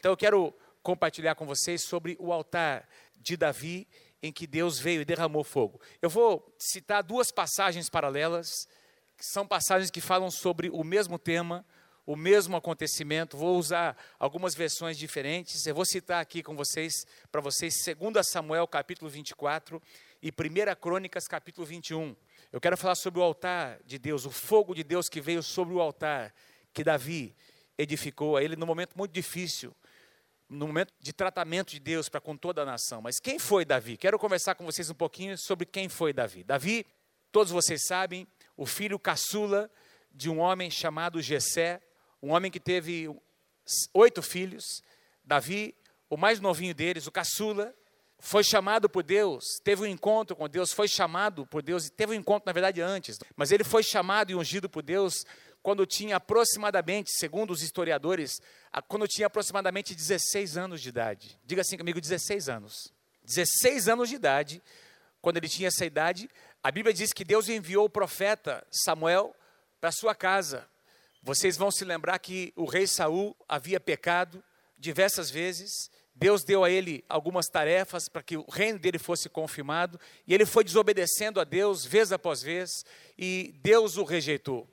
Então eu quero compartilhar com vocês sobre o altar de Davi em que Deus veio e derramou fogo. Eu vou citar duas passagens paralelas, que são passagens que falam sobre o mesmo tema, o mesmo acontecimento. Vou usar algumas versões diferentes. Eu vou citar aqui com vocês, para vocês, 2 Samuel capítulo 24 e 1 Crônicas capítulo 21. Eu quero falar sobre o altar de Deus, o fogo de Deus que veio sobre o altar que Davi edificou a ele num momento muito difícil, no momento de tratamento de Deus para com toda a nação. Mas quem foi Davi? Quero conversar com vocês um pouquinho sobre quem foi Davi. Davi, todos vocês sabem, o filho caçula de um homem chamado Jessé, um homem que teve oito filhos. Davi, o mais novinho deles, o caçula, foi chamado por Deus, teve um encontro com Deus, foi chamado por Deus, teve um encontro, na verdade, antes, mas ele foi chamado e ungido por Deus quando tinha aproximadamente, segundo os historiadores, quando tinha aproximadamente 16 anos de idade. Diga assim comigo, 16 anos. 16 anos de idade, quando ele tinha essa idade, a Bíblia diz que Deus enviou o profeta Samuel para sua casa. Vocês vão se lembrar que o rei Saul havia pecado diversas vezes. Deus deu a ele algumas tarefas para que o reino dele fosse confirmado, e ele foi desobedecendo a Deus vez após vez, e Deus o rejeitou.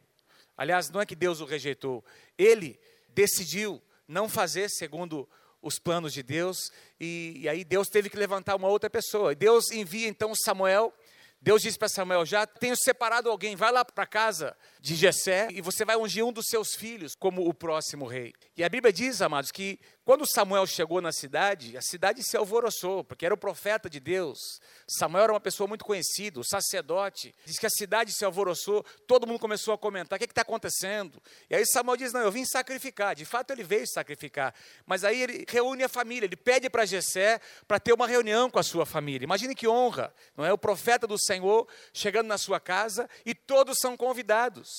Aliás, não é que Deus o rejeitou, ele decidiu não fazer segundo os planos de Deus, e, e aí Deus teve que levantar uma outra pessoa. Deus envia então Samuel. Deus disse para Samuel: Já tenho separado alguém, vai lá para casa de Jessé e você vai ungir um dos seus filhos como o próximo rei. E a Bíblia diz, amados, que quando Samuel chegou na cidade, a cidade se alvoroçou, porque era o profeta de Deus. Samuel era uma pessoa muito conhecida, o sacerdote. Diz que a cidade se alvoroçou, todo mundo começou a comentar: o que está acontecendo? E aí Samuel diz: Não, eu vim sacrificar. De fato, ele veio sacrificar. Mas aí ele reúne a família, ele pede para Jessé para ter uma reunião com a sua família. Imagine que honra, não é? O profeta do Senhor chegando na sua casa e todos são convidados.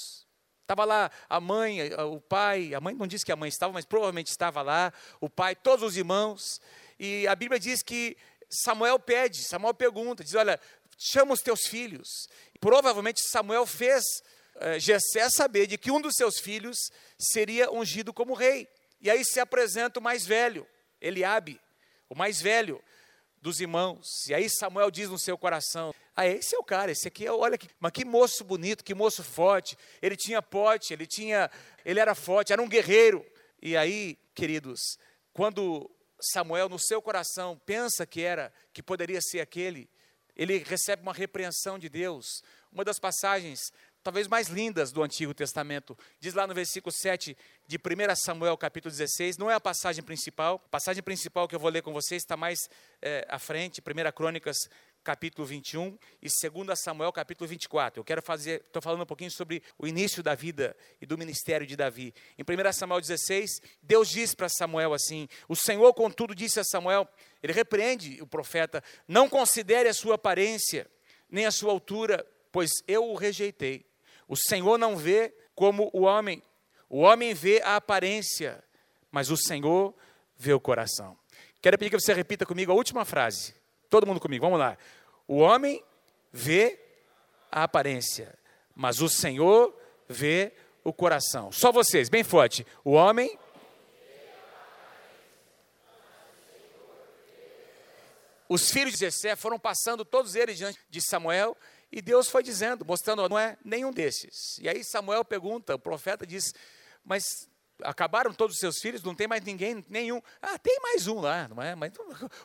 Estava lá a mãe, o pai, a mãe não disse que a mãe estava, mas provavelmente estava lá, o pai, todos os irmãos. E a Bíblia diz que Samuel pede, Samuel pergunta, diz: Olha, chama os teus filhos. Provavelmente Samuel fez eh, Jessé saber de que um dos seus filhos seria ungido como rei. E aí se apresenta o mais velho, Eliabe, o mais velho dos irmãos. E aí Samuel diz no seu coração: ah, esse é o cara, esse aqui, é, olha que, mas que moço bonito, que moço forte. Ele tinha pote, ele tinha, ele era forte, era um guerreiro. E aí, queridos, quando Samuel no seu coração pensa que era, que poderia ser aquele, ele recebe uma repreensão de Deus. Uma das passagens talvez mais lindas do Antigo Testamento. Diz lá no versículo 7 de 1 Samuel, capítulo 16, não é a passagem principal, a passagem principal que eu vou ler com vocês está mais é, à frente, 1 Crônicas, capítulo 21 e 2 Samuel, capítulo 24. Eu quero fazer, estou falando um pouquinho sobre o início da vida e do ministério de Davi. Em 1 Samuel 16, Deus diz para Samuel assim: O Senhor, contudo, disse a Samuel, ele repreende o profeta: Não considere a sua aparência, nem a sua altura, pois eu o rejeitei. O Senhor não vê como o homem, o homem vê a aparência, mas o Senhor vê o coração. Quero pedir que você repita comigo a última frase. Todo mundo comigo, vamos lá. O homem vê a aparência, mas o Senhor vê o coração. Só vocês, bem forte. O homem. Os filhos de Jessé foram passando todos eles diante de Samuel e Deus foi dizendo, mostrando, não é nenhum desses. E aí Samuel pergunta, o profeta diz, mas acabaram todos os seus filhos, não tem mais ninguém, nenhum. Ah, tem mais um lá, não é? Mas,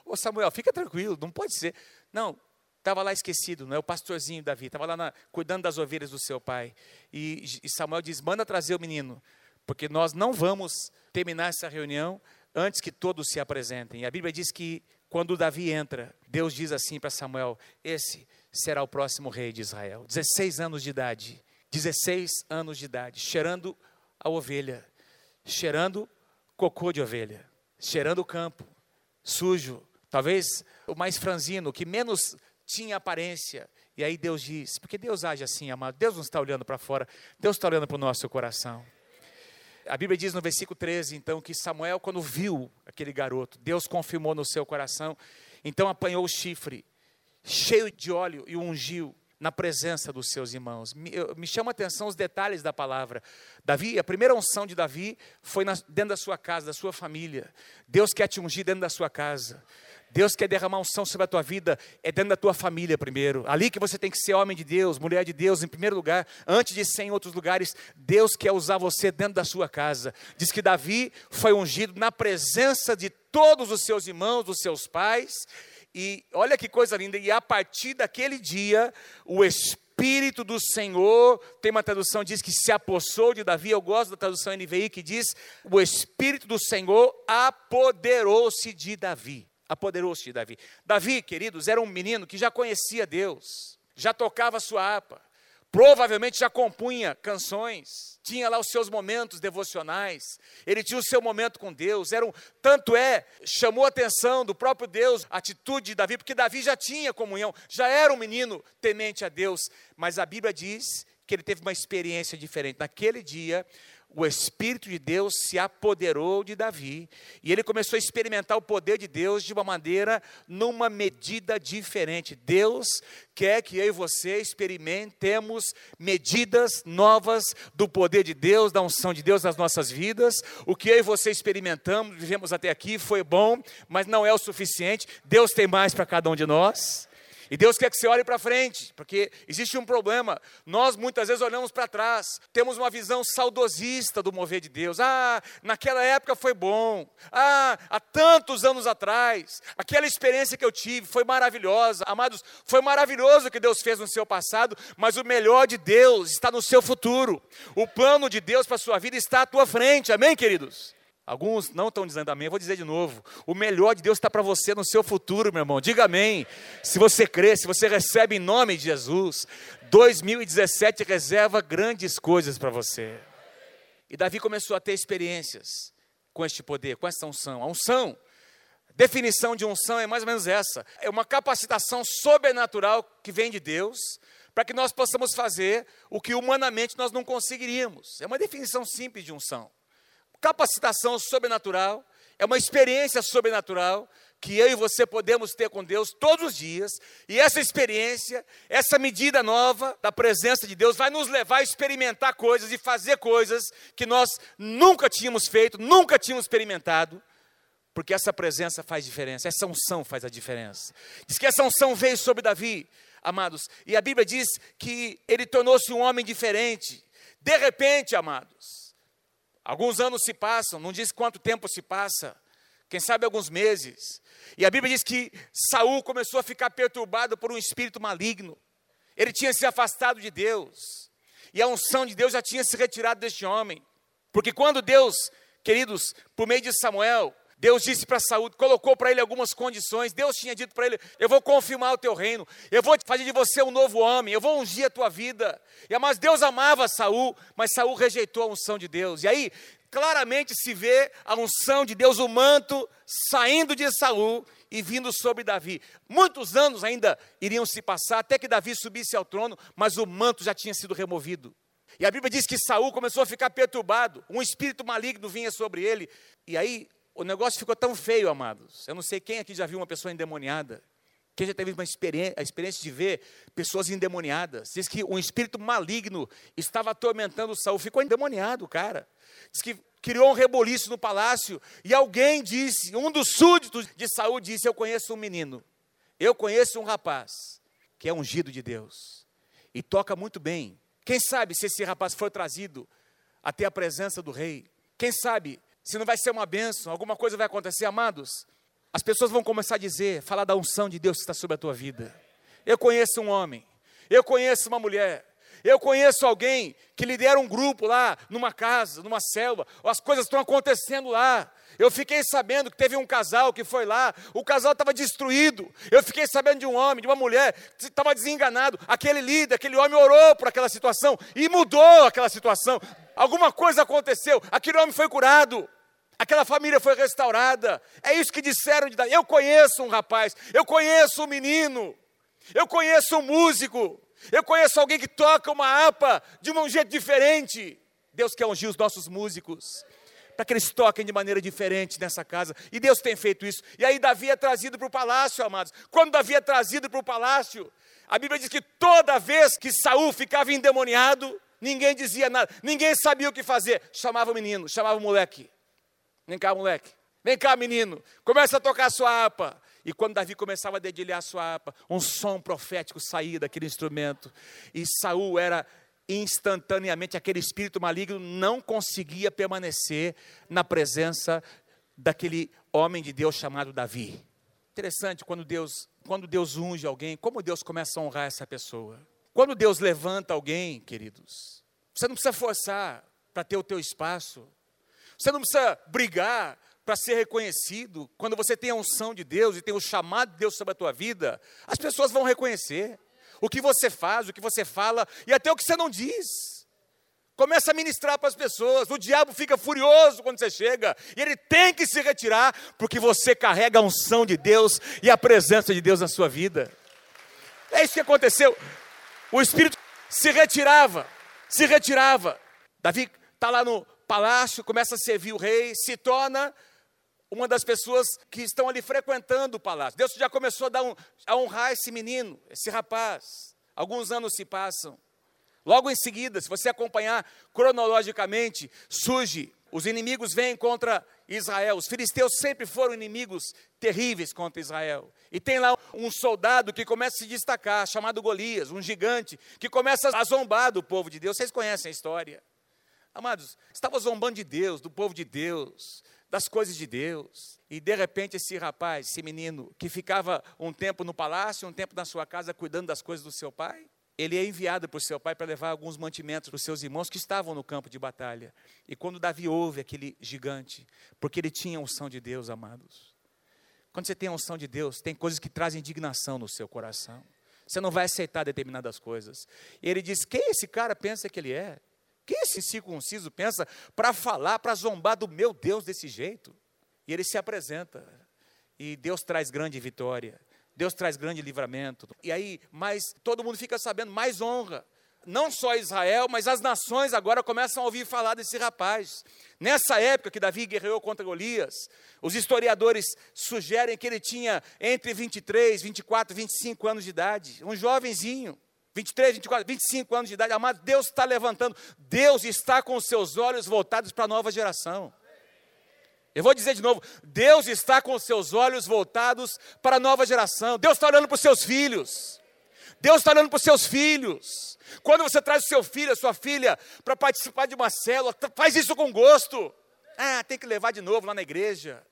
ô Samuel, fica tranquilo, não pode ser. Não, estava lá esquecido, não é? O pastorzinho Davi, estava lá na, cuidando das ovelhas do seu pai. E, e Samuel diz: manda trazer o menino, porque nós não vamos terminar essa reunião antes que todos se apresentem. E a Bíblia diz que quando Davi entra, Deus diz assim para Samuel: esse será o próximo rei de Israel. 16 anos de idade, 16 anos de idade, cheirando a ovelha, cheirando cocô de ovelha, cheirando o campo, sujo, talvez o mais franzino, que menos tinha aparência. E aí Deus diz, porque Deus age assim, amado. Deus não está olhando para fora, Deus está olhando para o nosso coração. A Bíblia diz no versículo 13, então, que Samuel, quando viu aquele garoto, Deus confirmou no seu coração, então apanhou o chifre, cheio de óleo, e o ungiu na presença dos seus irmãos. Me, eu, me chama a atenção os detalhes da palavra. Davi, a primeira unção de Davi foi na, dentro da sua casa, da sua família. Deus quer te ungir dentro da sua casa. Deus quer derramar unção sobre a tua vida, é dentro da tua família primeiro. Ali que você tem que ser homem de Deus, mulher de Deus, em primeiro lugar, antes de ser em outros lugares, Deus quer usar você dentro da sua casa. Diz que Davi foi ungido na presença de todos os seus irmãos, dos seus pais, e olha que coisa linda, e a partir daquele dia, o Espírito do Senhor, tem uma tradução diz que se apossou de Davi, eu gosto da tradução NVI que diz: o Espírito do Senhor apoderou-se de Davi apoderou-se de Davi. Davi, queridos, era um menino que já conhecia Deus, já tocava sua harpa, provavelmente já compunha canções, tinha lá os seus momentos devocionais, ele tinha o seu momento com Deus, era um, tanto é, chamou a atenção do próprio Deus, a atitude de Davi, porque Davi já tinha comunhão, já era um menino temente a Deus, mas a Bíblia diz que ele teve uma experiência diferente. Naquele dia, o Espírito de Deus se apoderou de Davi e ele começou a experimentar o poder de Deus de uma maneira, numa medida diferente. Deus quer que eu e você experimentemos medidas novas do poder de Deus, da unção de Deus nas nossas vidas. O que eu e você experimentamos, vivemos até aqui, foi bom, mas não é o suficiente. Deus tem mais para cada um de nós. E Deus quer que você olhe para frente, porque existe um problema. Nós muitas vezes olhamos para trás, temos uma visão saudosista do mover de Deus. Ah, naquela época foi bom. Ah, há tantos anos atrás, aquela experiência que eu tive foi maravilhosa. Amados, foi maravilhoso o que Deus fez no seu passado, mas o melhor de Deus está no seu futuro. O plano de Deus para a sua vida está à tua frente. Amém, queridos? Alguns não estão dizendo amém, eu vou dizer de novo. O melhor de Deus está para você no seu futuro, meu irmão. Diga amém. Se você crê, se você recebe em nome de Jesus, 2017 reserva grandes coisas para você. E Davi começou a ter experiências com este poder, com essa unção. A unção, definição de unção é mais ou menos essa: é uma capacitação sobrenatural que vem de Deus para que nós possamos fazer o que humanamente nós não conseguiríamos. É uma definição simples de unção capacitação sobrenatural, é uma experiência sobrenatural que eu e você podemos ter com Deus todos os dias, e essa experiência, essa medida nova da presença de Deus vai nos levar a experimentar coisas e fazer coisas que nós nunca tínhamos feito, nunca tínhamos experimentado, porque essa presença faz diferença, essa unção faz a diferença. Diz que essa unção veio sobre Davi, amados, e a Bíblia diz que ele tornou-se um homem diferente. De repente, amados, Alguns anos se passam, não diz quanto tempo se passa, quem sabe alguns meses. E a Bíblia diz que Saul começou a ficar perturbado por um espírito maligno. Ele tinha se afastado de Deus. E a unção de Deus já tinha se retirado deste homem. Porque quando Deus, queridos, por meio de Samuel, Deus disse para Saúl, colocou para ele algumas condições. Deus tinha dito para ele: Eu vou confirmar o teu reino, eu vou fazer de você um novo homem, eu vou ungir a tua vida. E mas Deus amava Saul, mas Saul rejeitou a unção de Deus. E aí claramente se vê a unção de Deus, o manto saindo de Saul e vindo sobre Davi. Muitos anos ainda iriam se passar até que Davi subisse ao trono, mas o manto já tinha sido removido. E a Bíblia diz que Saul começou a ficar perturbado, um espírito maligno vinha sobre ele. E aí o negócio ficou tão feio, amados. Eu não sei quem aqui já viu uma pessoa endemoniada. Quem já teve uma experiência, a experiência de ver pessoas endemoniadas. Diz que um espírito maligno estava atormentando Saul. Ficou endemoniado, cara. Diz que criou um reboliço no palácio. E alguém disse, um dos súditos de Saul disse: Eu conheço um menino. Eu conheço um rapaz que é ungido de Deus. E toca muito bem. Quem sabe se esse rapaz for trazido até a presença do rei? Quem sabe se não vai ser uma bênção, alguma coisa vai acontecer, amados. As pessoas vão começar a dizer, falar da unção de Deus que está sobre a tua vida. Eu conheço um homem, eu conheço uma mulher, eu conheço alguém que lidera um grupo lá, numa casa, numa selva, as coisas estão acontecendo lá. Eu fiquei sabendo que teve um casal que foi lá, o casal estava destruído. Eu fiquei sabendo de um homem, de uma mulher, que estava desenganado. Aquele líder, aquele homem orou por aquela situação e mudou aquela situação. Alguma coisa aconteceu, aquele homem foi curado. Aquela família foi restaurada. É isso que disseram de Davi. Eu conheço um rapaz, eu conheço um menino, eu conheço um músico, eu conheço alguém que toca uma harpa de um jeito diferente. Deus quer ungir os nossos músicos para que eles toquem de maneira diferente nessa casa. E Deus tem feito isso. E aí Davi é trazido para o palácio, amados. Quando Davi é trazido para o palácio, a Bíblia diz que toda vez que Saul ficava endemoniado, ninguém dizia nada, ninguém sabia o que fazer. Chamava o menino, chamava o moleque. Vem cá, moleque. Vem cá, menino. Começa a tocar a sua harpa. E quando Davi começava a dedilhar a sua harpa, um som profético saía daquele instrumento. E Saul era instantaneamente aquele espírito maligno não conseguia permanecer na presença daquele homem de Deus chamado Davi. Interessante quando Deus, quando Deus unge alguém, como Deus começa a honrar essa pessoa. Quando Deus levanta alguém, queridos, você não precisa forçar para ter o teu espaço. Você não precisa brigar para ser reconhecido. Quando você tem a unção de Deus e tem o chamado de Deus sobre a tua vida, as pessoas vão reconhecer o que você faz, o que você fala e até o que você não diz. Começa a ministrar para as pessoas. O diabo fica furioso quando você chega. E ele tem que se retirar, porque você carrega a unção de Deus e a presença de Deus na sua vida. É isso que aconteceu. O Espírito se retirava, se retirava. Davi está lá no palácio, começa a servir o rei, se torna uma das pessoas que estão ali frequentando o palácio. Deus já começou a, um, a honrar esse menino, esse rapaz. Alguns anos se passam. Logo em seguida, se você acompanhar cronologicamente, surge, os inimigos vêm contra Israel. Os filisteus sempre foram inimigos terríveis contra Israel. E tem lá um soldado que começa a se destacar, chamado Golias, um gigante, que começa a zombar do povo de Deus. Vocês conhecem a história. Amados, estava zombando de Deus, do povo de Deus das coisas de Deus. E de repente esse rapaz, esse menino, que ficava um tempo no palácio, um tempo na sua casa cuidando das coisas do seu pai, ele é enviado por seu pai para levar alguns mantimentos para os seus irmãos que estavam no campo de batalha. E quando Davi ouve aquele gigante, porque ele tinha unção de Deus, amados. Quando você tem a unção de Deus, tem coisas que trazem indignação no seu coração. Você não vai aceitar determinadas coisas. E ele diz: Quem esse cara pensa que ele é? Que esse circunciso pensa para falar, para zombar do meu Deus desse jeito? E ele se apresenta. E Deus traz grande vitória. Deus traz grande livramento. E aí, mais todo mundo fica sabendo, mais honra. Não só Israel, mas as nações agora começam a ouvir falar desse rapaz. Nessa época que Davi guerreou contra Golias, os historiadores sugerem que ele tinha entre 23, 24, 25 anos de idade, um jovenzinho. 23, 24, 25 anos de idade, amado, Deus está levantando, Deus está com seus olhos voltados para a nova geração. Eu vou dizer de novo: Deus está com seus olhos voltados para a nova geração. Deus está olhando para os seus filhos. Deus está olhando para os seus filhos. Quando você traz o seu filho, a sua filha, para participar de uma célula, faz isso com gosto. Ah, tem que levar de novo lá na igreja.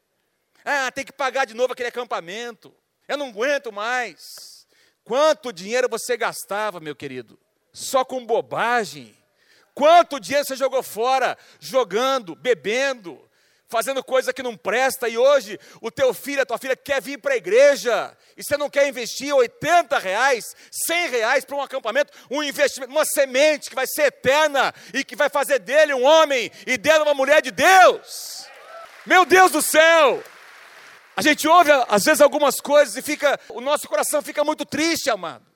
Ah, tem que pagar de novo aquele acampamento. Eu não aguento mais. Quanto dinheiro você gastava, meu querido? Só com bobagem. Quanto dinheiro você jogou fora, jogando, bebendo, fazendo coisa que não presta, e hoje o teu filho, a tua filha quer vir para a igreja, e você não quer investir 80 reais, 100 reais para um acampamento, um investimento, uma semente que vai ser eterna e que vai fazer dele um homem e dela uma mulher de Deus. Meu Deus do céu! A gente ouve às vezes algumas coisas e fica, o nosso coração fica muito triste, amados.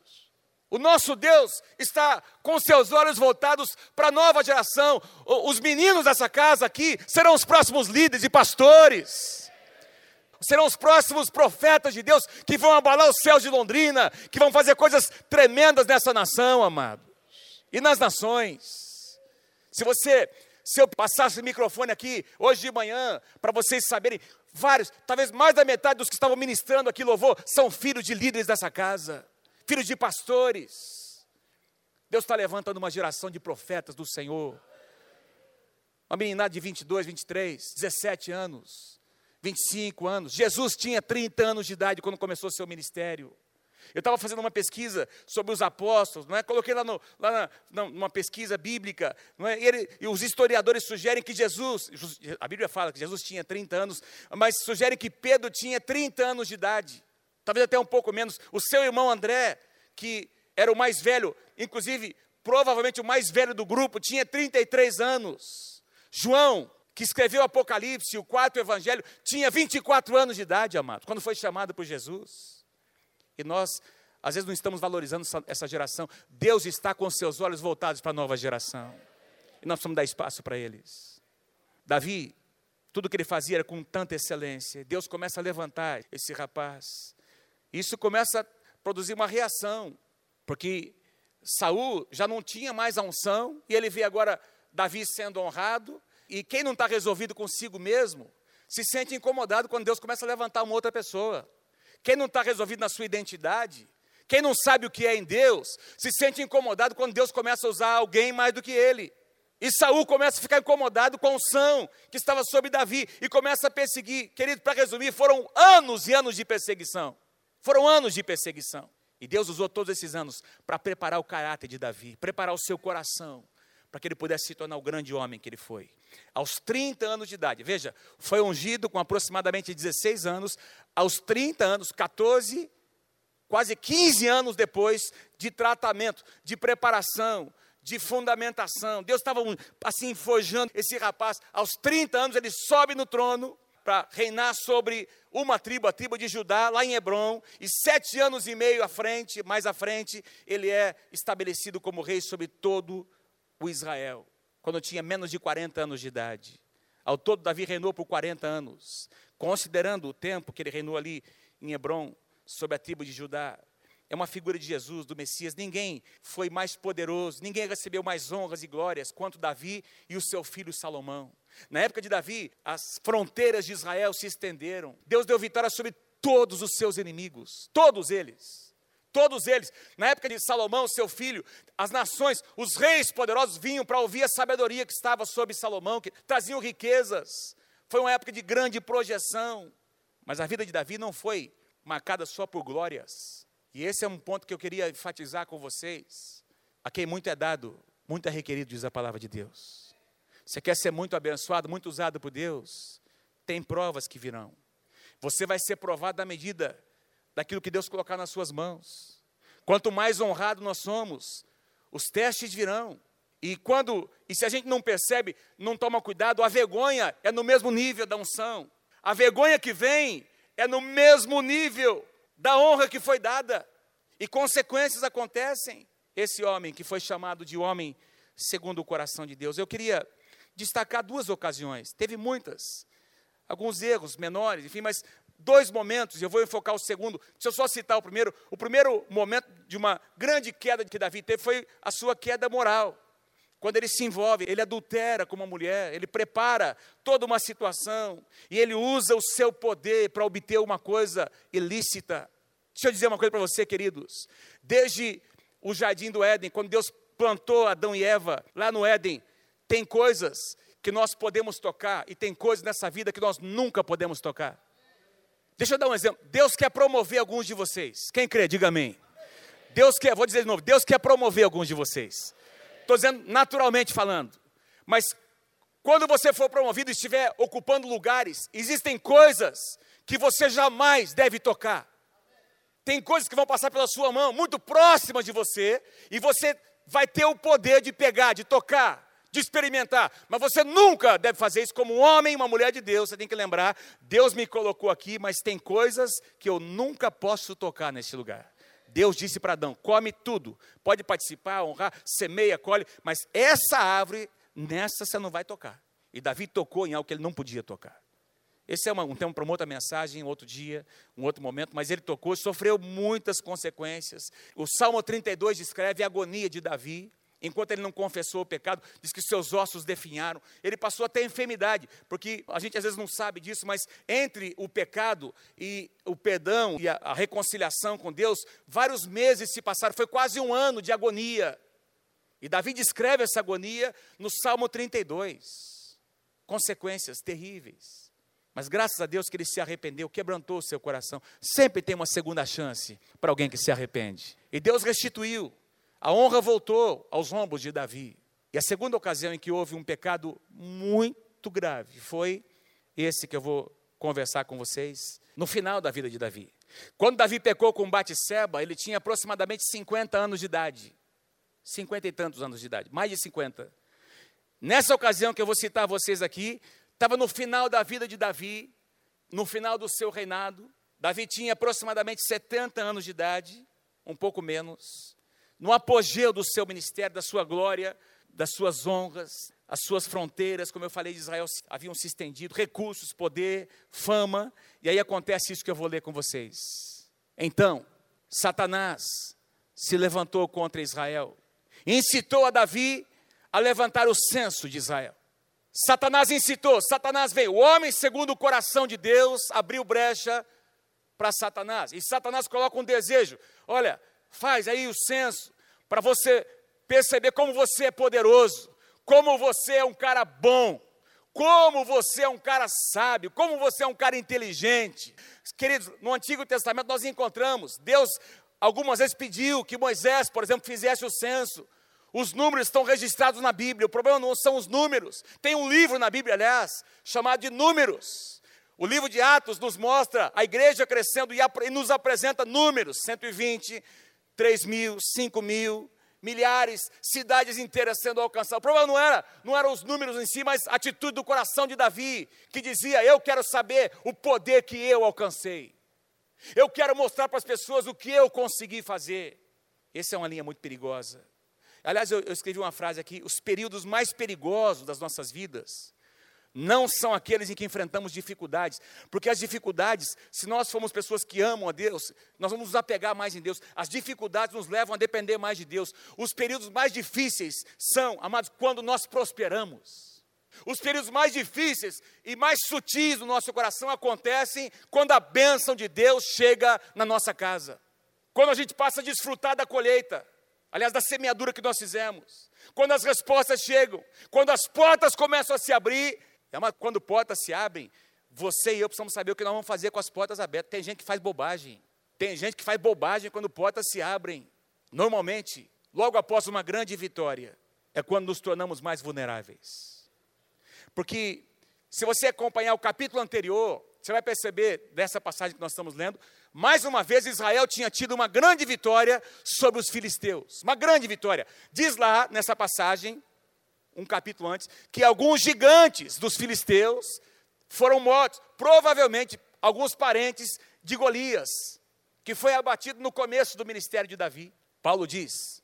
O nosso Deus está com seus olhos voltados para a nova geração. Os meninos dessa casa aqui serão os próximos líderes e pastores. Serão os próximos profetas de Deus que vão abalar os céus de Londrina, que vão fazer coisas tremendas nessa nação, amados. E nas nações. Se você, se eu passasse o microfone aqui hoje de manhã, para vocês saberem vários, talvez mais da metade dos que estavam ministrando aqui louvor, são filhos de líderes dessa casa, filhos de pastores. Deus está levantando uma geração de profetas do Senhor. Uma meninada de 22, 23, 17 anos, 25 anos. Jesus tinha 30 anos de idade quando começou seu ministério. Eu estava fazendo uma pesquisa sobre os apóstolos, não é? Coloquei lá, no, lá na, numa pesquisa bíblica, não é? E, ele, e, os historiadores sugerem que Jesus, a Bíblia fala que Jesus tinha 30 anos, mas sugerem que Pedro tinha 30 anos de idade, talvez até um pouco menos. O seu irmão André, que era o mais velho, inclusive provavelmente o mais velho do grupo, tinha 33 anos. João, que escreveu o Apocalipse, o quarto evangelho, tinha 24 anos de idade, amado, quando foi chamado por Jesus. E nós, às vezes, não estamos valorizando essa geração. Deus está com seus olhos voltados para a nova geração. E nós precisamos dar espaço para eles. Davi Tudo que ele fazia era com tanta excelência. Deus começa a levantar esse rapaz. Isso começa a produzir uma reação, porque Saul já não tinha mais a unção e ele vê agora Davi sendo honrado. E quem não está resolvido consigo mesmo se sente incomodado quando Deus começa a levantar uma outra pessoa. Quem não está resolvido na sua identidade, quem não sabe o que é em Deus, se sente incomodado quando Deus começa a usar alguém mais do que ele. E Saul começa a ficar incomodado com unção que estava sobre Davi e começa a perseguir. Querido, para resumir, foram anos e anos de perseguição. Foram anos de perseguição. E Deus usou todos esses anos para preparar o caráter de Davi, preparar o seu coração, para que ele pudesse se tornar o grande homem que ele foi. Aos 30 anos de idade, veja, foi ungido com aproximadamente 16 anos, aos 30 anos, 14, quase 15 anos depois de tratamento, de preparação, de fundamentação. Deus estava assim forjando esse rapaz. Aos 30 anos ele sobe no trono para reinar sobre uma tribo, a tribo de Judá, lá em Hebron, e sete anos e meio à frente, mais à frente, ele é estabelecido como rei sobre todo o Israel, quando tinha menos de 40 anos de idade. Ao todo, Davi reinou por 40 anos, considerando o tempo que ele reinou ali em Hebron, sobre a tribo de Judá é uma figura de Jesus, do Messias. Ninguém foi mais poderoso, ninguém recebeu mais honras e glórias quanto Davi e o seu filho Salomão. Na época de Davi, as fronteiras de Israel se estenderam. Deus deu vitória sobre todos os seus inimigos, todos eles. Todos eles. Na época de Salomão, seu filho, as nações, os reis poderosos vinham para ouvir a sabedoria que estava sobre Salomão, que traziam riquezas. Foi uma época de grande projeção. Mas a vida de Davi não foi marcada só por glórias. E esse é um ponto que eu queria enfatizar com vocês. A quem muito é dado, muito é requerido, diz a palavra de Deus. Você quer ser muito abençoado, muito usado por Deus? Tem provas que virão. Você vai ser provado à medida daquilo que Deus colocar nas suas mãos. Quanto mais honrado nós somos, os testes virão. E quando, e se a gente não percebe, não toma cuidado, a vergonha é no mesmo nível da unção. A vergonha que vem é no mesmo nível da honra que foi dada, e consequências acontecem. Esse homem que foi chamado de homem segundo o coração de Deus. Eu queria destacar duas ocasiões, teve muitas, alguns erros menores, enfim, mas dois momentos, eu vou enfocar o segundo. Deixa eu só citar o primeiro. O primeiro momento de uma grande queda que Davi teve foi a sua queda moral. Quando ele se envolve, ele adultera com uma mulher, ele prepara toda uma situação e ele usa o seu poder para obter uma coisa ilícita. Deixa eu dizer uma coisa para você, queridos. Desde o jardim do Éden, quando Deus plantou Adão e Eva lá no Éden, tem coisas que nós podemos tocar e tem coisas nessa vida que nós nunca podemos tocar. Deixa eu dar um exemplo. Deus quer promover alguns de vocês. Quem crê, diga amém. Deus quer, vou dizer de novo, Deus quer promover alguns de vocês. Estou dizendo naturalmente falando. Mas quando você for promovido e estiver ocupando lugares, existem coisas que você jamais deve tocar. Tem coisas que vão passar pela sua mão, muito próximas de você, e você vai ter o poder de pegar, de tocar, de experimentar. Mas você nunca deve fazer isso como um homem, uma mulher de Deus. Você tem que lembrar: Deus me colocou aqui, mas tem coisas que eu nunca posso tocar nesse lugar. Deus disse para Adão: come tudo, pode participar, honrar, semeia, colhe, mas essa árvore, nessa você não vai tocar. E Davi tocou em algo que ele não podia tocar. Esse é uma, um tema para uma outra mensagem, outro dia, um outro momento, mas ele tocou, sofreu muitas consequências. O Salmo 32 descreve a agonia de Davi, enquanto ele não confessou o pecado, diz que seus ossos definharam. Ele passou até enfermidade, porque a gente às vezes não sabe disso, mas entre o pecado e o perdão e a, a reconciliação com Deus, vários meses se passaram, foi quase um ano de agonia. E Davi descreve essa agonia no Salmo 32. Consequências terríveis. Mas graças a Deus que ele se arrependeu, quebrantou o seu coração. Sempre tem uma segunda chance para alguém que se arrepende. E Deus restituiu. A honra voltou aos ombros de Davi. E a segunda ocasião em que houve um pecado muito grave foi esse que eu vou conversar com vocês no final da vida de Davi. Quando Davi pecou com Batseba, ele tinha aproximadamente 50 anos de idade. 50 e tantos anos de idade, mais de 50. Nessa ocasião que eu vou citar vocês aqui, Estava no final da vida de Davi, no final do seu reinado. Davi tinha aproximadamente 70 anos de idade, um pouco menos. No apogeu do seu ministério, da sua glória, das suas honras. as suas fronteiras, como eu falei de Israel, haviam se estendido, recursos, poder, fama, e aí acontece isso que eu vou ler com vocês. Então, Satanás se levantou contra Israel, incitou a Davi a levantar o censo de Israel. Satanás incitou, Satanás veio, o homem segundo o coração de Deus abriu brecha para Satanás, e Satanás coloca um desejo: olha, faz aí o censo, para você perceber como você é poderoso, como você é um cara bom, como você é um cara sábio, como você é um cara inteligente. Queridos, no Antigo Testamento nós encontramos, Deus algumas vezes pediu que Moisés, por exemplo, fizesse o censo. Os números estão registrados na Bíblia, o problema não são os números. Tem um livro na Bíblia, aliás, chamado de Números. O livro de Atos nos mostra a igreja crescendo e nos apresenta números: 120, 3 mil, 5 mil, milhares, cidades inteiras sendo alcançadas. O problema não era, não eram os números em si, mas a atitude do coração de Davi, que dizia: Eu quero saber o poder que eu alcancei. Eu quero mostrar para as pessoas o que eu consegui fazer. Essa é uma linha muito perigosa. Aliás, eu, eu escrevi uma frase aqui: os períodos mais perigosos das nossas vidas não são aqueles em que enfrentamos dificuldades, porque as dificuldades, se nós formos pessoas que amam a Deus, nós vamos nos apegar mais em Deus. As dificuldades nos levam a depender mais de Deus. Os períodos mais difíceis são, amados, quando nós prosperamos. Os períodos mais difíceis e mais sutis do nosso coração acontecem quando a bênção de Deus chega na nossa casa. Quando a gente passa a desfrutar da colheita, aliás, da semeadura que nós fizemos. Quando as respostas chegam, quando as portas começam a se abrir é uma, quando portas se abrem, você e eu precisamos saber o que nós vamos fazer com as portas abertas. Tem gente que faz bobagem. Tem gente que faz bobagem quando portas se abrem. Normalmente, logo após uma grande vitória, é quando nos tornamos mais vulneráveis. Porque se você acompanhar o capítulo anterior, você vai perceber dessa passagem que nós estamos lendo, mais uma vez Israel tinha tido uma grande vitória sobre os filisteus. Uma grande vitória. Diz lá nessa passagem, um capítulo antes, que alguns gigantes dos filisteus foram mortos, provavelmente alguns parentes de Golias, que foi abatido no começo do ministério de Davi. Paulo diz,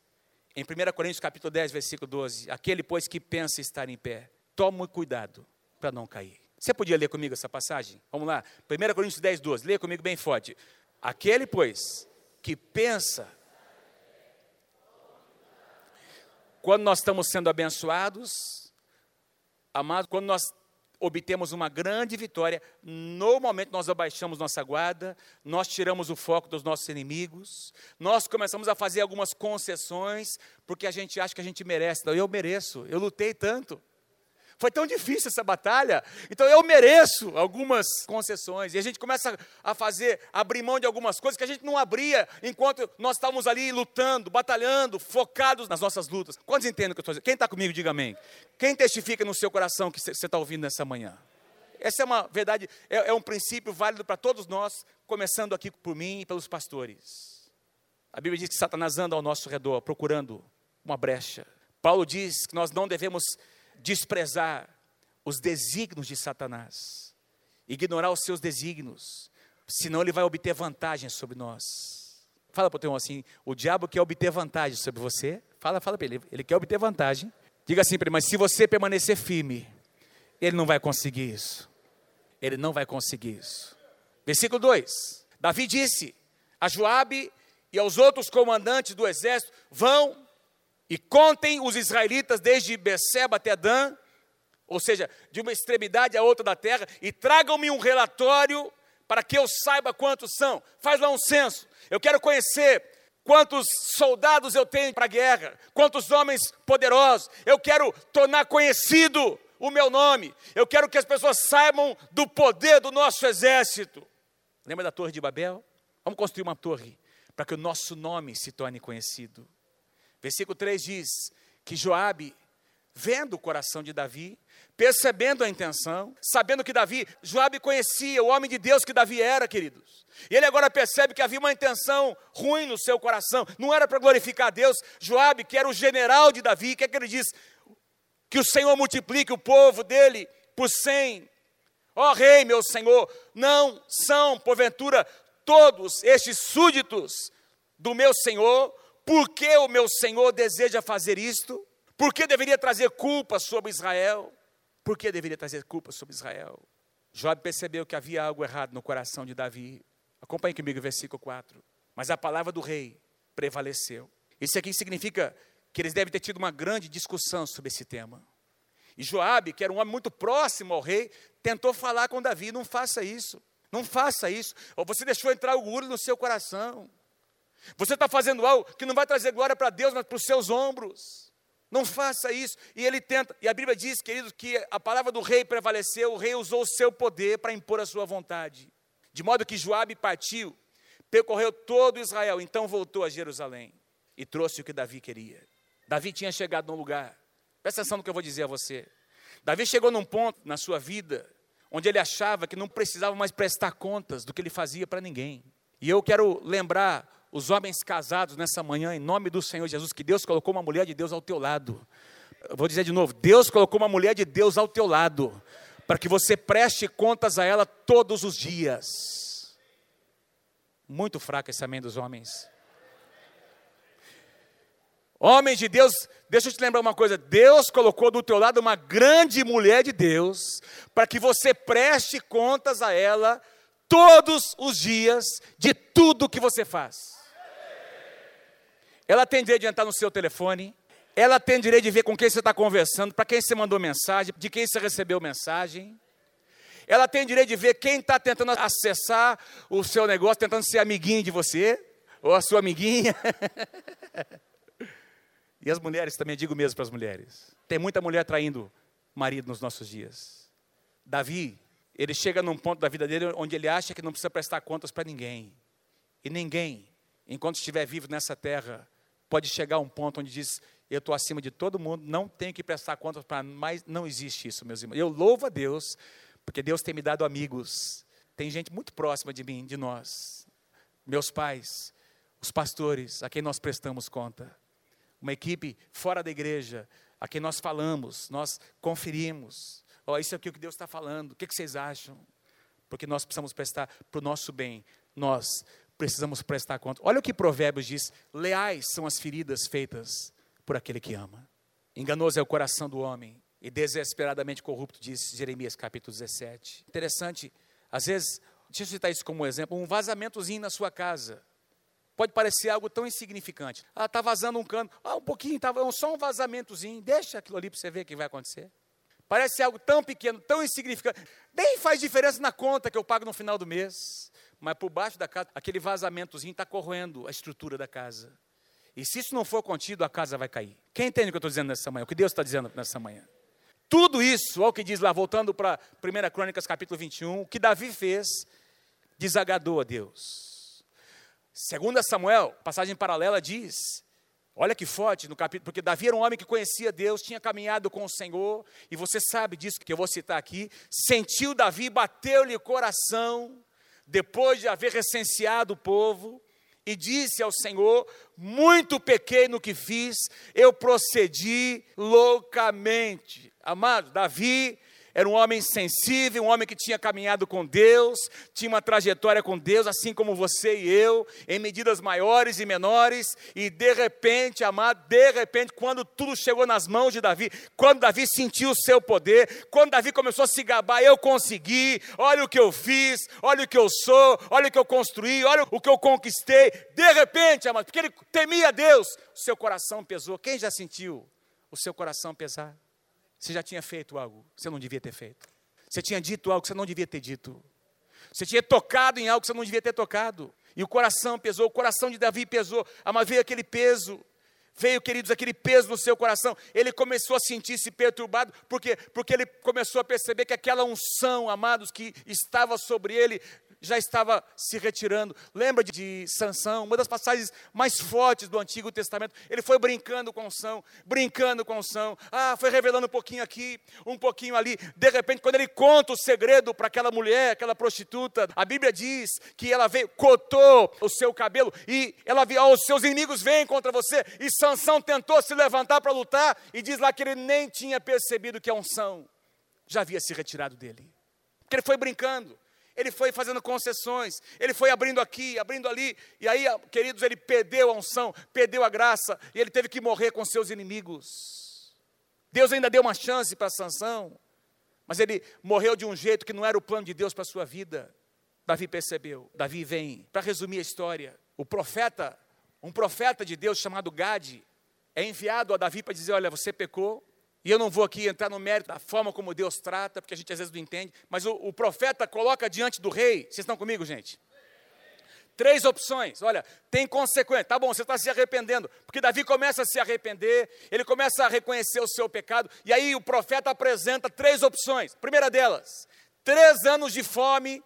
em 1 Coríntios capítulo 10, versículo 12, aquele pois que pensa estar em pé, tome cuidado para não cair. Você podia ler comigo essa passagem? Vamos lá, 1 Coríntios 10, 12, leia comigo bem forte. Aquele pois que pensa Quando nós estamos sendo abençoados, amados, quando nós obtemos uma grande vitória, normalmente nós abaixamos nossa guarda, nós tiramos o foco dos nossos inimigos, nós começamos a fazer algumas concessões, porque a gente acha que a gente merece. Eu mereço, eu lutei tanto. Foi tão difícil essa batalha, então eu mereço algumas concessões. E a gente começa a fazer, abrir mão de algumas coisas que a gente não abria enquanto nós estávamos ali lutando, batalhando, focados nas nossas lutas. Quantos entendem o que eu estou dizendo? Quem está comigo, diga amém. Quem testifica no seu coração que você está ouvindo nessa manhã? Essa é uma verdade, é, é um princípio válido para todos nós, começando aqui por mim e pelos pastores. A Bíblia diz que Satanás anda ao nosso redor procurando uma brecha. Paulo diz que nós não devemos desprezar os desígnios de Satanás, ignorar os seus desígnios, senão ele vai obter vantagem sobre nós. Fala para o teu irmão assim: o diabo quer obter vantagem sobre você. Fala, fala para ele, ele quer obter vantagem. Diga assim para ele, mas se você permanecer firme, ele não vai conseguir isso. Ele não vai conseguir isso. Versículo 2: Davi disse a Joabe e aos outros comandantes do exército: vão e contem os israelitas desde Beceba até Dan, ou seja, de uma extremidade à outra da terra, e tragam-me um relatório para que eu saiba quantos são. Faz lá um censo. Eu quero conhecer quantos soldados eu tenho para a guerra, quantos homens poderosos. Eu quero tornar conhecido o meu nome. Eu quero que as pessoas saibam do poder do nosso exército. Lembra da Torre de Babel? Vamos construir uma torre para que o nosso nome se torne conhecido. Versículo 3 diz que Joabe, vendo o coração de Davi, percebendo a intenção, sabendo que Davi, Joabe conhecia o homem de Deus que Davi era, queridos. E ele agora percebe que havia uma intenção ruim no seu coração, não era para glorificar a Deus. Joabe, que era o general de Davi, que é que ele diz? Que o Senhor multiplique o povo dele por cem. Ó oh, rei, meu Senhor, não são, porventura, todos estes súditos do meu Senhor, por que o meu Senhor deseja fazer isto? Por que deveria trazer culpa sobre Israel? Por que deveria trazer culpa sobre Israel? Job percebeu que havia algo errado no coração de Davi. Acompanhe comigo o versículo 4. Mas a palavra do rei prevaleceu. Isso aqui significa que eles devem ter tido uma grande discussão sobre esse tema. E Joabe, que era um homem muito próximo ao rei, tentou falar com Davi: não faça isso, não faça isso. Ou você deixou entrar o orgulho no seu coração. Você está fazendo algo que não vai trazer glória para Deus, mas para os seus ombros. Não faça isso. E ele tenta, e a Bíblia diz, queridos, que a palavra do rei prevaleceu, o rei usou o seu poder para impor a sua vontade. De modo que Joabe partiu, percorreu todo Israel, então voltou a Jerusalém e trouxe o que Davi queria. Davi tinha chegado num lugar, presta atenção no que eu vou dizer a você. Davi chegou num ponto na sua vida onde ele achava que não precisava mais prestar contas do que ele fazia para ninguém. E eu quero lembrar os homens casados nessa manhã, em nome do Senhor Jesus, que Deus colocou uma mulher de Deus ao teu lado. Eu vou dizer de novo: Deus colocou uma mulher de Deus ao teu lado, para que você preste contas a ela todos os dias. Muito fraco esse amém dos homens. Homens de Deus, deixa eu te lembrar uma coisa: Deus colocou do teu lado uma grande mulher de Deus, para que você preste contas a ela todos os dias de tudo que você faz. Ela tem direito de entrar no seu telefone, ela tem direito de ver com quem você está conversando, para quem você mandou mensagem, de quem você recebeu mensagem. Ela tem direito de ver quem está tentando acessar o seu negócio, tentando ser amiguinho de você, ou a sua amiguinha. e as mulheres também, digo mesmo para as mulheres. Tem muita mulher traindo marido nos nossos dias. Davi, ele chega num ponto da vida dele onde ele acha que não precisa prestar contas para ninguém. E ninguém, enquanto estiver vivo nessa terra, pode chegar a um ponto onde diz: Eu estou acima de todo mundo, não tenho que prestar contas para mais. Não existe isso, meus irmãos. Eu louvo a Deus, porque Deus tem me dado amigos. Tem gente muito próxima de mim, de nós. Meus pais, os pastores, a quem nós prestamos conta. Uma equipe fora da igreja, a quem nós falamos, nós conferimos. Ó, oh, isso é o que Deus está falando. O que vocês acham? Porque nós precisamos prestar para o nosso bem. Nós precisamos prestar conta. Olha o que Provérbios diz: leais são as feridas feitas por aquele que ama. Enganoso é o coração do homem e desesperadamente corrupto, diz Jeremias capítulo 17. Interessante, às vezes, deixa eu citar isso como um exemplo, um vazamentozinho na sua casa. Pode parecer algo tão insignificante. Ah, está vazando um cano. Ah, um pouquinho, tá, só um vazamentozinho. Deixa aquilo ali para você ver o que vai acontecer. Parece algo tão pequeno, tão insignificante. Nem faz diferença na conta que eu pago no final do mês mas por baixo da casa, aquele vazamentozinho está corroendo a estrutura da casa. E se isso não for contido, a casa vai cair. Quem entende o que eu estou dizendo nessa manhã? O que Deus está dizendo nessa manhã? Tudo isso, olha o que diz lá, voltando para 1 Crônicas capítulo 21, o que Davi fez, desagradou a Deus. Segunda Samuel, passagem paralela, diz, olha que forte no capítulo, porque Davi era um homem que conhecia Deus, tinha caminhado com o Senhor, e você sabe disso que eu vou citar aqui, sentiu Davi, bateu-lhe o coração, depois de haver recenseado o povo, e disse ao Senhor: Muito pequei no que fiz, eu procedi loucamente. Amado, Davi era um homem sensível, um homem que tinha caminhado com Deus, tinha uma trajetória com Deus, assim como você e eu, em medidas maiores e menores, e de repente, amado, de repente, quando tudo chegou nas mãos de Davi, quando Davi sentiu o seu poder, quando Davi começou a se gabar, eu consegui, olha o que eu fiz, olha o que eu sou, olha o que eu construí, olha o que eu conquistei, de repente, amado, porque ele temia Deus, o seu coração pesou. Quem já sentiu o seu coração pesar? Você já tinha feito algo que você não devia ter feito. Você tinha dito algo que você não devia ter dito. Você tinha tocado em algo que você não devia ter tocado. E o coração pesou, o coração de Davi pesou. Ah, mas veio aquele peso. Veio, queridos, aquele peso no seu coração. Ele começou a sentir-se perturbado, porque porque ele começou a perceber que aquela unção, amados, que estava sobre ele, já estava se retirando. Lembra de, Sansão, uma das passagens mais fortes do Antigo Testamento. Ele foi brincando com São, brincando com São. Ah, foi revelando um pouquinho aqui, um pouquinho ali. De repente, quando ele conta o segredo para aquela mulher, aquela prostituta, a Bíblia diz que ela veio, cotou o seu cabelo e ela viu, oh, os seus inimigos vêm contra você. E Sansão tentou se levantar para lutar e diz lá que ele nem tinha percebido que a unção já havia se retirado dele. Porque ele foi brincando ele foi fazendo concessões, ele foi abrindo aqui, abrindo ali, e aí, queridos, ele perdeu a unção, perdeu a graça, e ele teve que morrer com seus inimigos. Deus ainda deu uma chance para Sansão, mas ele morreu de um jeito que não era o plano de Deus para a sua vida. Davi percebeu. Davi vem, para resumir a história, o profeta, um profeta de Deus chamado Gade, é enviado a Davi para dizer: Olha, você pecou, e eu não vou aqui entrar no mérito da forma como Deus trata, porque a gente às vezes não entende, mas o, o profeta coloca diante do rei, vocês estão comigo, gente? Três opções, olha, tem consequência, tá bom, você está se arrependendo, porque Davi começa a se arrepender, ele começa a reconhecer o seu pecado, e aí o profeta apresenta três opções. Primeira delas, três anos de fome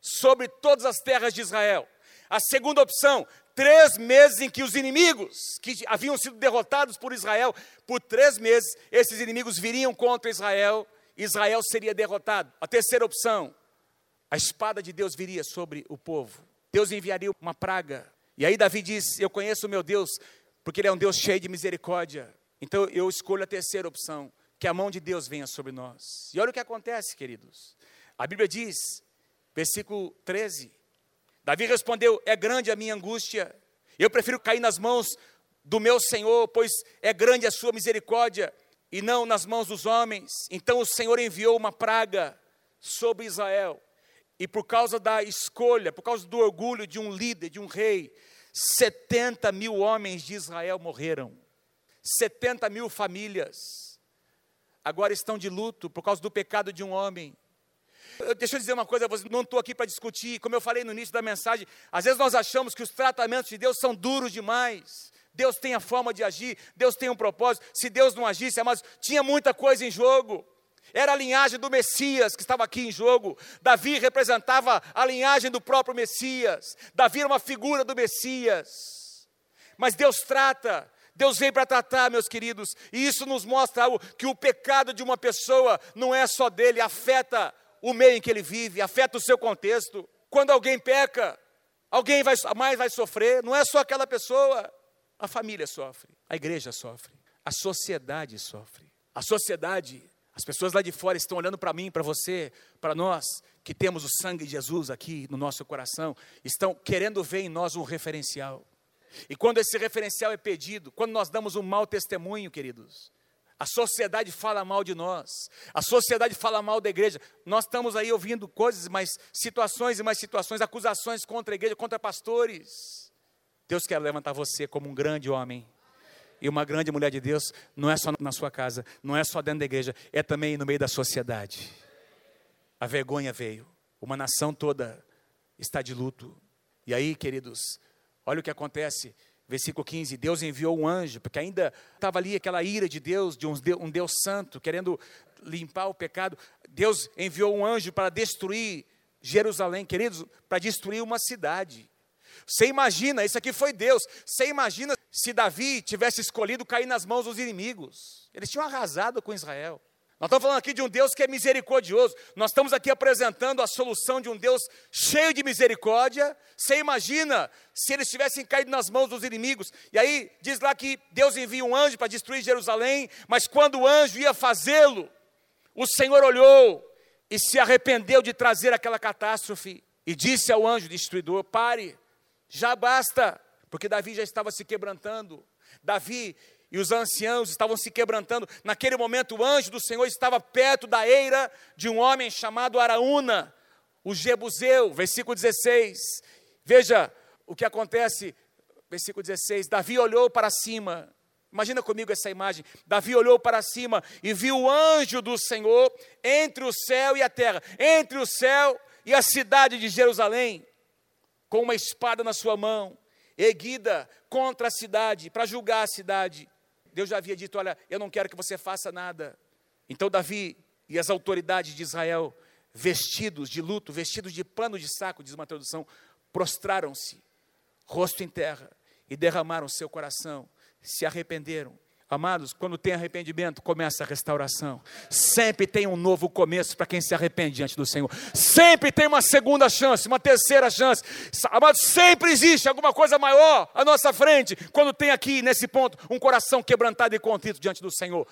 sobre todas as terras de Israel. A segunda opção, três meses em que os inimigos que haviam sido derrotados por Israel, por três meses, esses inimigos viriam contra Israel, Israel seria derrotado. A terceira opção, a espada de Deus viria sobre o povo. Deus enviaria uma praga. E aí Davi diz: Eu conheço o meu Deus, porque Ele é um Deus cheio de misericórdia. Então eu escolho a terceira opção, que a mão de Deus venha sobre nós. E olha o que acontece, queridos. A Bíblia diz, versículo 13: Davi respondeu: É grande a minha angústia, eu prefiro cair nas mãos do meu Senhor, pois é grande a sua misericórdia, e não nas mãos dos homens. Então o Senhor enviou uma praga sobre Israel, e por causa da escolha, por causa do orgulho de um líder, de um rei, 70 mil homens de Israel morreram, 70 mil famílias agora estão de luto por causa do pecado de um homem. Deixa eu dizer uma coisa, não estou aqui para discutir, como eu falei no início da mensagem, às vezes nós achamos que os tratamentos de Deus são duros demais. Deus tem a forma de agir, Deus tem um propósito. Se Deus não agisse, mas tinha muita coisa em jogo. Era a linhagem do Messias que estava aqui em jogo. Davi representava a linhagem do próprio Messias. Davi era uma figura do Messias. Mas Deus trata, Deus vem para tratar, meus queridos, e isso nos mostra algo, que o pecado de uma pessoa não é só dele, afeta o meio em que ele vive, afeta o seu contexto. Quando alguém peca, alguém vai, mais vai sofrer, não é só aquela pessoa. A família sofre, a igreja sofre, a sociedade sofre. A sociedade, as pessoas lá de fora estão olhando para mim, para você, para nós, que temos o sangue de Jesus aqui no nosso coração, estão querendo ver em nós um referencial. E quando esse referencial é pedido, quando nós damos um mau testemunho, queridos, a sociedade fala mal de nós. A sociedade fala mal da igreja. Nós estamos aí ouvindo coisas, mais situações e mais situações, acusações contra a igreja, contra pastores. Deus quer levantar você como um grande homem e uma grande mulher de Deus, não é só na sua casa, não é só dentro da igreja, é também no meio da sociedade. A vergonha veio, uma nação toda está de luto. E aí, queridos, olha o que acontece Versículo 15: Deus enviou um anjo, porque ainda estava ali aquela ira de Deus, de um Deus, santo, querendo limpar o pecado. Deus enviou um anjo para destruir Jerusalém, queridos, para destruir uma cidade. Você imagina, isso aqui foi Deus. Você imagina se Davi tivesse escolhido cair nas mãos dos inimigos. Eles tinham arrasado com Israel. Nós estamos falando aqui de um Deus que é misericordioso. Nós estamos aqui apresentando a solução de um Deus cheio de misericórdia. Você imagina se eles tivessem caído nas mãos dos inimigos. E aí diz lá que Deus envia um anjo para destruir Jerusalém, mas quando o anjo ia fazê-lo, o Senhor olhou e se arrependeu de trazer aquela catástrofe e disse ao anjo destruidor: "Pare, já basta", porque Davi já estava se quebrantando. Davi e os anciãos estavam se quebrantando. Naquele momento, o anjo do Senhor estava perto da eira de um homem chamado Araúna, o Jebuseu, versículo 16. Veja o que acontece, versículo 16. Davi olhou para cima. Imagina comigo essa imagem. Davi olhou para cima e viu o anjo do Senhor entre o céu e a terra, entre o céu e a cidade de Jerusalém, com uma espada na sua mão, erguida contra a cidade, para julgar a cidade. Deus já havia dito: Olha, eu não quero que você faça nada. Então, Davi e as autoridades de Israel, vestidos de luto, vestidos de pano de saco, diz uma tradução, prostraram-se, rosto em terra, e derramaram seu coração, se arrependeram Amados, quando tem arrependimento, começa a restauração. Sempre tem um novo começo para quem se arrepende diante do Senhor. Sempre tem uma segunda chance, uma terceira chance. Amados, sempre existe alguma coisa maior à nossa frente quando tem aqui, nesse ponto, um coração quebrantado e contrito diante do Senhor.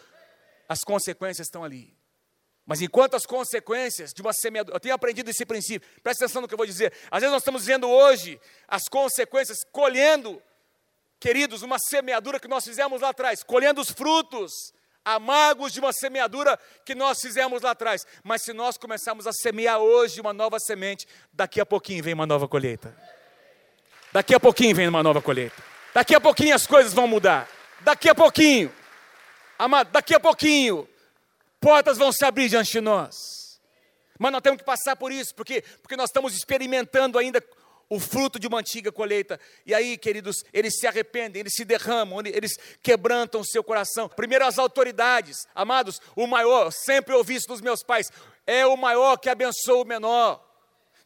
As consequências estão ali. Mas enquanto as consequências de uma semeadura, eu tenho aprendido esse princípio, presta atenção no que eu vou dizer. Às vezes nós estamos vendo hoje as consequências, colhendo queridos, uma semeadura que nós fizemos lá atrás, colhendo os frutos amargos de uma semeadura que nós fizemos lá atrás. Mas se nós começarmos a semear hoje uma nova semente, daqui a pouquinho vem uma nova colheita. Daqui a pouquinho vem uma nova colheita. Daqui a pouquinho as coisas vão mudar. Daqui a pouquinho, amado, daqui a pouquinho, portas vão se abrir diante de nós. Mas nós temos que passar por isso, porque, porque nós estamos experimentando ainda o fruto de uma antiga colheita. E aí, queridos, eles se arrependem, eles se derramam, eles quebrantam o seu coração. Primeiro, as autoridades, amados, o maior, sempre ouvi isso dos meus pais, é o maior que abençoa o menor.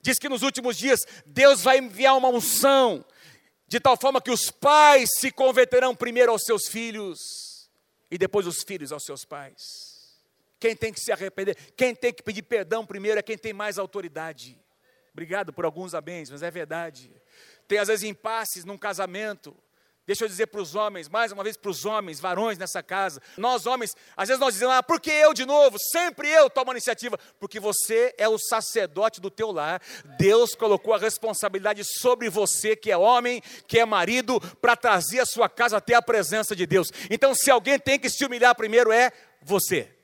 Diz que nos últimos dias Deus vai enviar uma unção, de tal forma que os pais se converterão primeiro aos seus filhos e depois os filhos aos seus pais. Quem tem que se arrepender, quem tem que pedir perdão primeiro é quem tem mais autoridade. Obrigado por alguns amém, mas é verdade. Tem às vezes impasses num casamento. Deixa eu dizer para os homens, mais uma vez para os homens, varões nessa casa. Nós homens, às vezes nós dizemos, ah, por que eu de novo? Sempre eu tomo a iniciativa. Porque você é o sacerdote do teu lar. Deus colocou a responsabilidade sobre você, que é homem, que é marido, para trazer a sua casa até a presença de Deus. Então, se alguém tem que se humilhar primeiro, é você.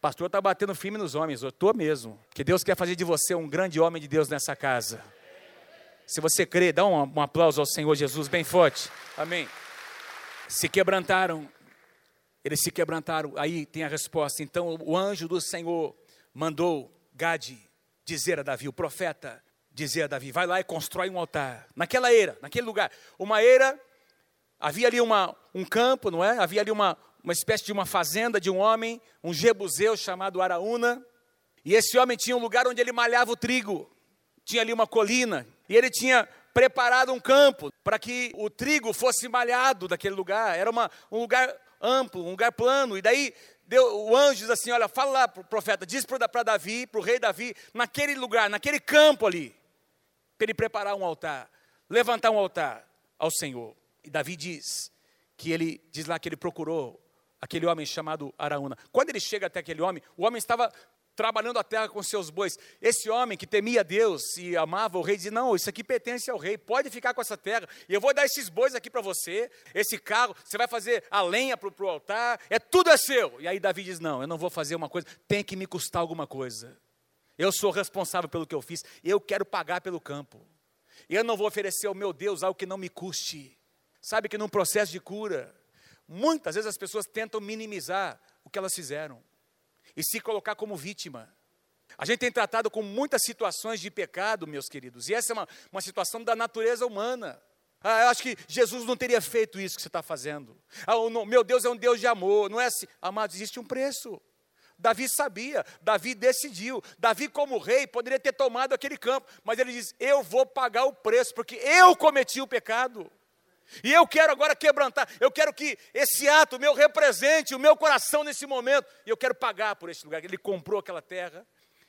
Pastor está batendo firme nos homens, eu estou mesmo. Que Deus quer fazer de você um grande homem de Deus nessa casa. Se você crê, dá um, um aplauso ao Senhor Jesus bem forte. Amém. Se quebrantaram, eles se quebrantaram. Aí tem a resposta. Então o anjo do Senhor mandou Gade dizer a Davi, o profeta, dizer a Davi: vai lá e constrói um altar. Naquela era, naquele lugar. Uma era, havia ali uma, um campo, não é? Havia ali uma, uma espécie de uma fazenda de um homem, um jebuseu chamado Araúna. E esse homem tinha um lugar onde ele malhava o trigo. Tinha ali uma colina. E ele tinha preparado um campo para que o trigo fosse malhado daquele lugar. Era uma, um lugar amplo, um lugar plano. E daí deu, o anjo diz assim: Olha, fala lá para o profeta, diz para Davi, para o rei Davi, naquele lugar, naquele campo ali, para ele preparar um altar, levantar um altar ao Senhor. E Davi diz que ele, diz lá que ele procurou aquele homem chamado Araúna. Quando ele chega até aquele homem, o homem estava trabalhando a terra com seus bois. Esse homem que temia Deus e amava o rei, dizia: Não, isso aqui pertence ao rei, pode ficar com essa terra, e eu vou dar esses bois aqui para você, esse carro, você vai fazer a lenha para o altar, é tudo é seu. E aí Davi diz: Não, eu não vou fazer uma coisa, tem que me custar alguma coisa. Eu sou responsável pelo que eu fiz, eu quero pagar pelo campo. Eu não vou oferecer ao meu Deus algo que não me custe. Sabe que num processo de cura, Muitas vezes as pessoas tentam minimizar o que elas fizeram e se colocar como vítima. A gente tem tratado com muitas situações de pecado, meus queridos, e essa é uma, uma situação da natureza humana. Ah, eu acho que Jesus não teria feito isso que você está fazendo. Ah, não, meu Deus é um Deus de amor, não é assim. Amados, existe um preço. Davi sabia, Davi decidiu. Davi, como rei, poderia ter tomado aquele campo, mas ele diz: Eu vou pagar o preço, porque eu cometi o pecado. E eu quero agora quebrantar, eu quero que esse ato meu represente o meu coração nesse momento, e eu quero pagar por esse lugar. Ele comprou aquela terra,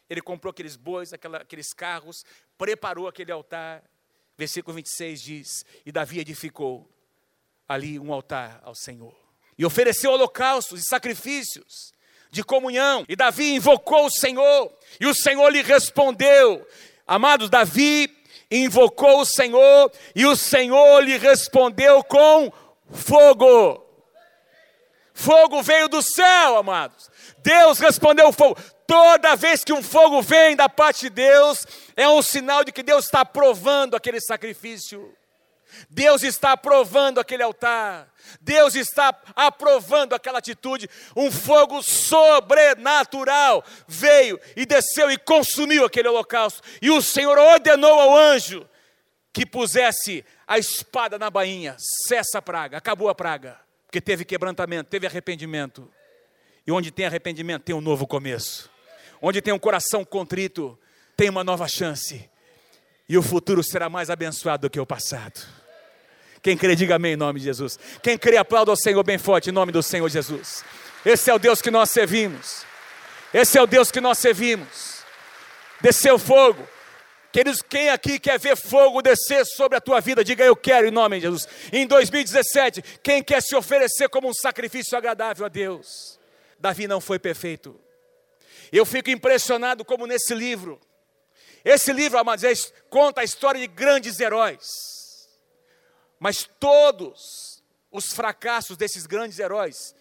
ele comprou aqueles bois, aquela, aqueles carros, preparou aquele altar. Versículo 26 diz: E Davi edificou ali um altar ao Senhor, e ofereceu holocaustos e sacrifícios de comunhão. E Davi invocou o Senhor, e o Senhor lhe respondeu. Amados, Davi invocou o Senhor e o Senhor lhe respondeu com fogo. Fogo veio do céu, amados. Deus respondeu o fogo. Toda vez que um fogo vem da parte de Deus, é um sinal de que Deus está aprovando aquele sacrifício. Deus está aprovando aquele altar. Deus está aprovando aquela atitude. Um fogo sobrenatural veio e desceu e consumiu aquele holocausto. E o Senhor ordenou ao anjo que pusesse a espada na bainha. Cessa a praga, acabou a praga. Porque teve quebrantamento, teve arrependimento. E onde tem arrependimento, tem um novo começo. Onde tem um coração contrito, tem uma nova chance. E o futuro será mais abençoado do que o passado. Quem crê, diga amém em nome de Jesus. Quem crê, aplauda ao Senhor bem forte em nome do Senhor Jesus. Esse é o Deus que nós servimos. Esse é o Deus que nós servimos. Desceu fogo. Queridos, quem aqui quer ver fogo descer sobre a tua vida, diga eu quero em nome de Jesus. Em 2017, quem quer se oferecer como um sacrifício agradável a Deus? Davi não foi perfeito. Eu fico impressionado como nesse livro, esse livro, amados, conta a história de grandes heróis mas todos os fracassos desses grandes heróis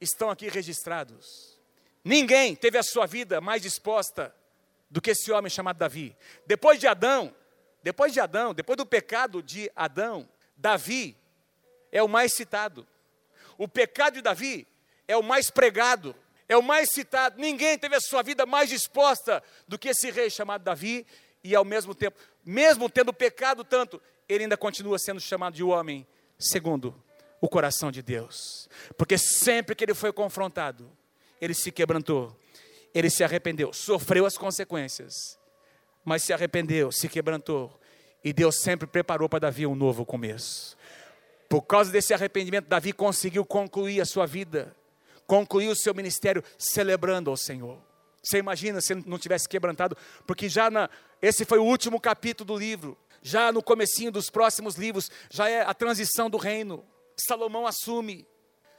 estão aqui registrados. Ninguém teve a sua vida mais disposta do que esse homem chamado Davi. Depois de Adão, depois de Adão, depois do pecado de Adão, Davi é o mais citado. O pecado de Davi é o mais pregado, é o mais citado. Ninguém teve a sua vida mais disposta do que esse rei chamado Davi, e ao mesmo tempo, mesmo tendo pecado tanto, ele ainda continua sendo chamado de homem segundo o coração de Deus. Porque sempre que ele foi confrontado, ele se quebrantou, ele se arrependeu, sofreu as consequências, mas se arrependeu, se quebrantou, e Deus sempre preparou para Davi um novo começo. Por causa desse arrependimento, Davi conseguiu concluir a sua vida, concluir o seu ministério celebrando ao Senhor. Você imagina se não tivesse quebrantado, porque já na, esse foi o último capítulo do livro, já no comecinho dos próximos livros, já é a transição do reino. Salomão assume.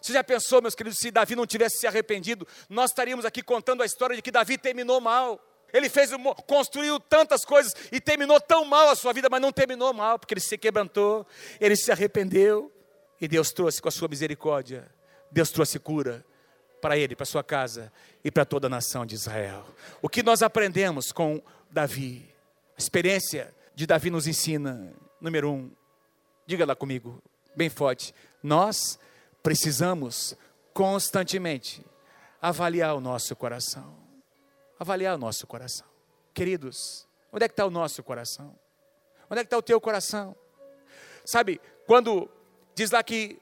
Você já pensou, meus queridos, se Davi não tivesse se arrependido, nós estaríamos aqui contando a história de que Davi terminou mal. Ele fez, construiu tantas coisas e terminou tão mal a sua vida, mas não terminou mal, porque ele se quebrantou, ele se arrependeu e Deus trouxe com a sua misericórdia, Deus trouxe cura para ele, para sua casa e para toda a nação de Israel. O que nós aprendemos com Davi? A experiência de Davi nos ensina, número um, diga lá comigo, bem forte, nós precisamos constantemente avaliar o nosso coração. Avaliar o nosso coração. Queridos, onde é que está o nosso coração? Onde é que está o teu coração? Sabe, quando diz lá que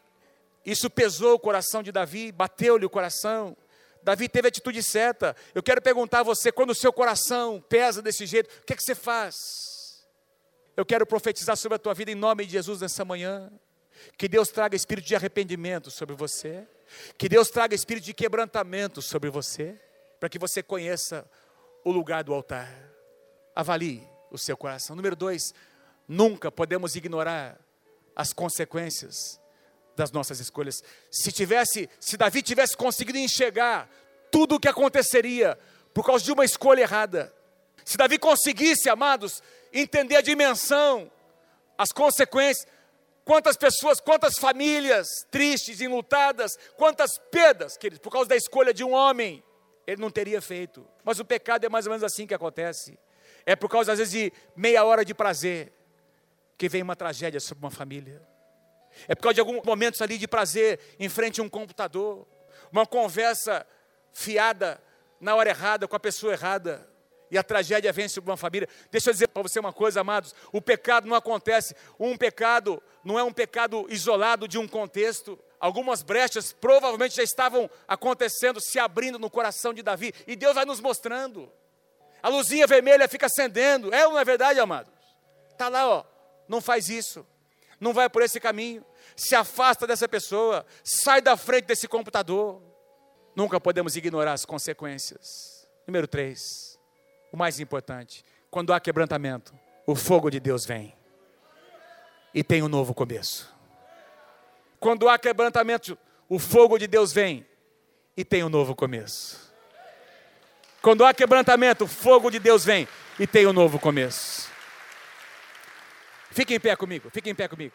isso pesou o coração de Davi, bateu-lhe o coração, Davi teve a atitude certa. Eu quero perguntar a você: quando o seu coração pesa desse jeito, o que é que você faz? Eu quero profetizar sobre a tua vida em nome de Jesus nessa manhã. Que Deus traga espírito de arrependimento sobre você. Que Deus traga espírito de quebrantamento sobre você. Para que você conheça o lugar do altar. Avalie o seu coração. Número dois, nunca podemos ignorar as consequências das nossas escolhas. Se tivesse, se Davi tivesse conseguido enxergar tudo o que aconteceria por causa de uma escolha errada, se Davi conseguisse, amados, entender a dimensão, as consequências, Quantas pessoas, quantas famílias tristes, enlutadas, quantas perdas, queridos, por causa da escolha de um homem, ele não teria feito. Mas o pecado é mais ou menos assim que acontece. É por causa, às vezes, de meia hora de prazer, que vem uma tragédia sobre uma família. É por causa de alguns momentos ali de prazer em frente a um computador, uma conversa fiada na hora errada, com a pessoa errada e a tragédia vem sobre uma família. Deixa eu dizer para você uma coisa, amados: o pecado não acontece, um pecado não é um pecado isolado de um contexto. Algumas brechas provavelmente já estavam acontecendo, se abrindo no coração de Davi, e Deus vai nos mostrando. A luzinha vermelha fica acendendo, é ou não é verdade, amados? Está lá, ó, não faz isso, não vai por esse caminho, se afasta dessa pessoa, sai da frente desse computador. Nunca podemos ignorar as consequências. Número 3 o mais importante, quando há quebrantamento, o fogo de Deus vem e tem um novo começo. Quando há quebrantamento, o fogo de Deus vem e tem um novo começo. Quando há quebrantamento, o fogo de Deus vem e tem um novo começo. Fique em pé comigo, fique em pé comigo.